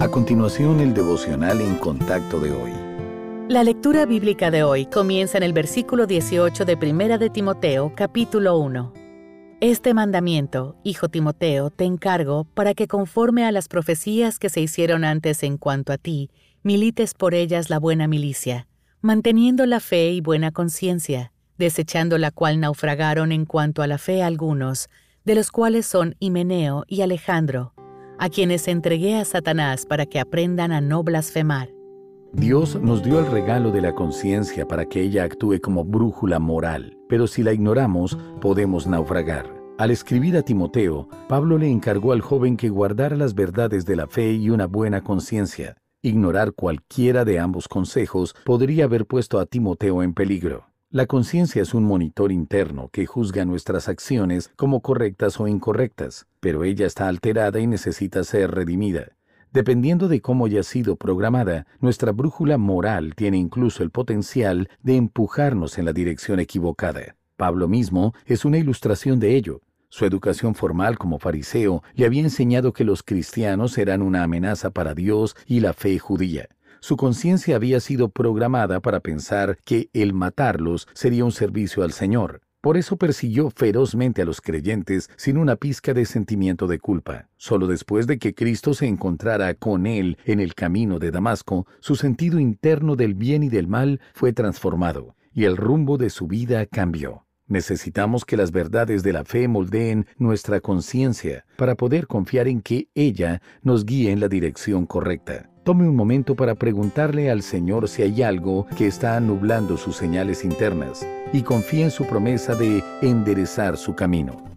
A continuación, el devocional en contacto de hoy. La lectura bíblica de hoy comienza en el versículo 18 de Primera de Timoteo, capítulo 1. Este mandamiento, hijo Timoteo, te encargo para que conforme a las profecías que se hicieron antes en cuanto a ti, milites por ellas la buena milicia, manteniendo la fe y buena conciencia, desechando la cual naufragaron en cuanto a la fe algunos, de los cuales son Himeneo y Alejandro, a quienes entregué a Satanás para que aprendan a no blasfemar. Dios nos dio el regalo de la conciencia para que ella actúe como brújula moral, pero si la ignoramos, podemos naufragar. Al escribir a Timoteo, Pablo le encargó al joven que guardara las verdades de la fe y una buena conciencia. Ignorar cualquiera de ambos consejos podría haber puesto a Timoteo en peligro. La conciencia es un monitor interno que juzga nuestras acciones como correctas o incorrectas, pero ella está alterada y necesita ser redimida. Dependiendo de cómo haya sido programada, nuestra brújula moral tiene incluso el potencial de empujarnos en la dirección equivocada. Pablo mismo es una ilustración de ello. Su educación formal como fariseo le había enseñado que los cristianos eran una amenaza para Dios y la fe judía. Su conciencia había sido programada para pensar que el matarlos sería un servicio al Señor. Por eso persiguió ferozmente a los creyentes sin una pizca de sentimiento de culpa. Solo después de que Cristo se encontrara con él en el camino de Damasco, su sentido interno del bien y del mal fue transformado, y el rumbo de su vida cambió. Necesitamos que las verdades de la fe moldeen nuestra conciencia para poder confiar en que ella nos guíe en la dirección correcta. Tome un momento para preguntarle al Señor si hay algo que está nublando sus señales internas y confíe en su promesa de enderezar su camino.